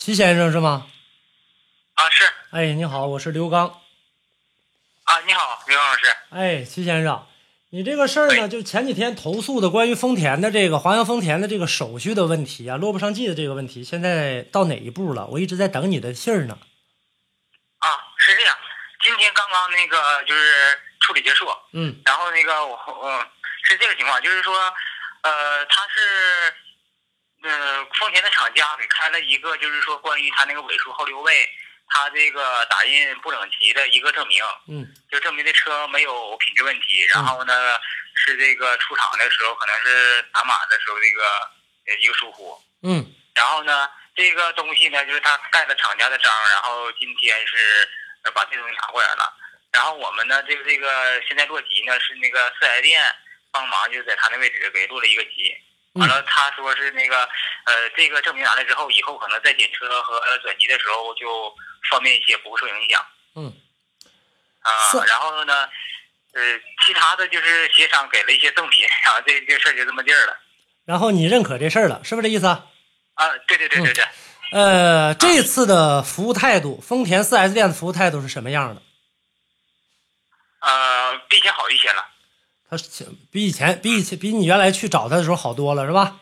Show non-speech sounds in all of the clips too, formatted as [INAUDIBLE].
齐先生是吗？啊，是哎，你好，我是刘刚。啊，你好，刘刚老师。哎，齐先生，你这个事儿呢，哎就前几天投诉的关于丰田的这个华阳丰田的这个手续的问题啊，落不上记的这个问题，现在到哪一步了？我一直在等你的信儿呢。啊，是这样，今天刚刚那个就是处理结束，嗯然后那个我嗯是这个情况，就是说，呃，他是，呃，丰田的厂家给开了一个，就是说关于他那个尾数后六位，他这个打印不整齐的一个证明，嗯就证明这车没有品质问题，然后呢是这个出厂的时候可能是打码的时候这个呃一个疏忽，嗯然后呢，这个东西呢，就是他盖了厂家的章，然后今天是呃把这东西拿过来了。然后我们呢，这个这个现在落级呢是那个四 S 店帮忙，就在他那位置给落了一个级。完了，他说是那个呃，这个证明完了之后，以后可能在检车和转籍的时候就方便一些，不会受影响嗯啊是。然后呢，呃，其他的就是协商给了一些赠品，然后这这事儿就这么地儿了。然后你认可这事儿了，是不是这意思啊？啊，对对对对对。呃，这次的服务态度，丰田 4S 店的服务态度是什么样的？呃，比以前好一些了。他比以前比以前比你原来去找他的时候好多了，是吧？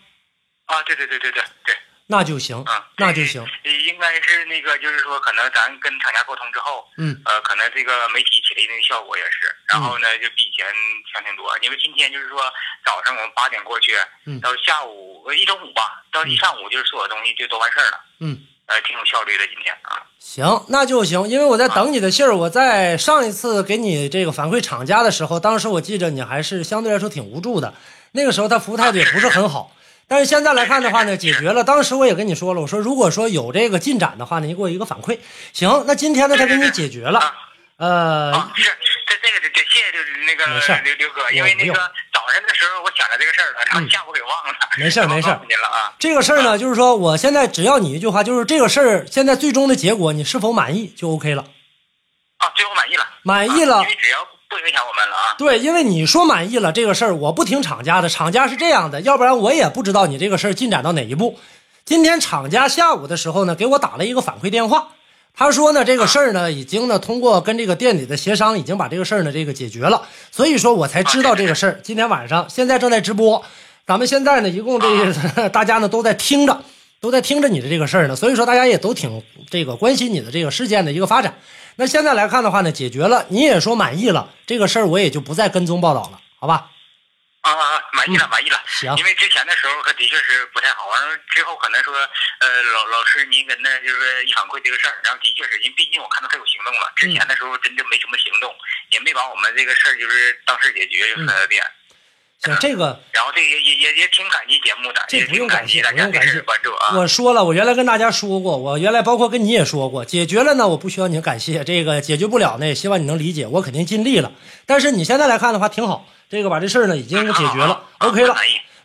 啊，对对对对对对，那就行，啊，那就行。呃应该是那个，就是说，可能咱跟厂家沟通之后，嗯呃，可能这个媒体起了一定效果也是，然后呢，就比以前强挺多。因为今天就是说，早上我们八点过去，嗯到下午呃一中午吧，到一上午就是所有东西就都完事儿了，嗯，呃，挺有效率的今天啊。行，那就行，因为我在等你的信儿。我在上一次给你这个反馈厂家的时候，当时我记着你还是相对来说挺无助的，那个时候他服务态度也不是很好。但是现在来看的话呢，解决了。当时我也跟你说了，我说如果说有这个进展的话呢，你给我一个反馈。行，那今天呢，他给你解决了。呃，啊，是这这个得得谢谢就是那个刘刘哥，因为那不个早上的时候我想着这个事儿了，然后嗯下午给忘了，没事儿没事儿您了啊。这个事儿呢，就是说，我现在只要你一句话，就是这个事儿现在最终的结果你是否满意就 OK 了。啊，最后满意了，满意了啊因为只要不影响我们了啊。对，因为你说满意了这个事儿，我不听厂家的，厂家是这样的，要不然我也不知道你这个事儿进展到哪一步。今天厂家下午的时候呢，给我打了一个反馈电话，他说呢，这个事儿呢，已经呢通过跟这个店里的协商，已经把这个事儿呢这个解决了，所以说我才知道这个事儿。[LAUGHS] 今天晚上现在正在直播，咱们现在呢一共这个 [LAUGHS] 大家呢都在听着，都在听着你的这个事儿呢，所以说大家也都挺这个关心你的这个事件的一个发展。那现在来看的话呢，解决了，你也说满意了，这个事儿我也就不再跟踪报道了，好吧？啊啊，啊满意了，满意了。因为之前的时候可的确是不太好，完了之后可能说，呃，老老师您跟那就是一反馈这个事儿，然后的确是，因为毕竟我看到他有行动了，之前的时候真的没什么行动，也没把我们这个事儿就是当事解决，就是四 S 店。行，这个 [LAUGHS] 然后这个也也也也挺感激节目的，这不用感谢不用感谢关注啊。我说了，我原来跟大家说过，我原来包括跟你也说过，解决了呢，我不需要你感谢，这个解决不了呢，也希望你能理解，我肯定尽力了。但是你现在来看的话，挺好，这个把这事儿呢已经解决了啊，OK 了。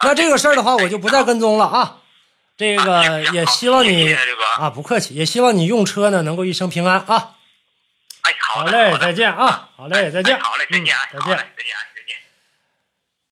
那这个事儿的话，我就不再跟踪了啊。这个也希望你。啊，不客气，也希望你用车呢能够一生平安啊。哎，好嘞，再见啊。好嘞，再见。哎好嘞，再见再见。再见。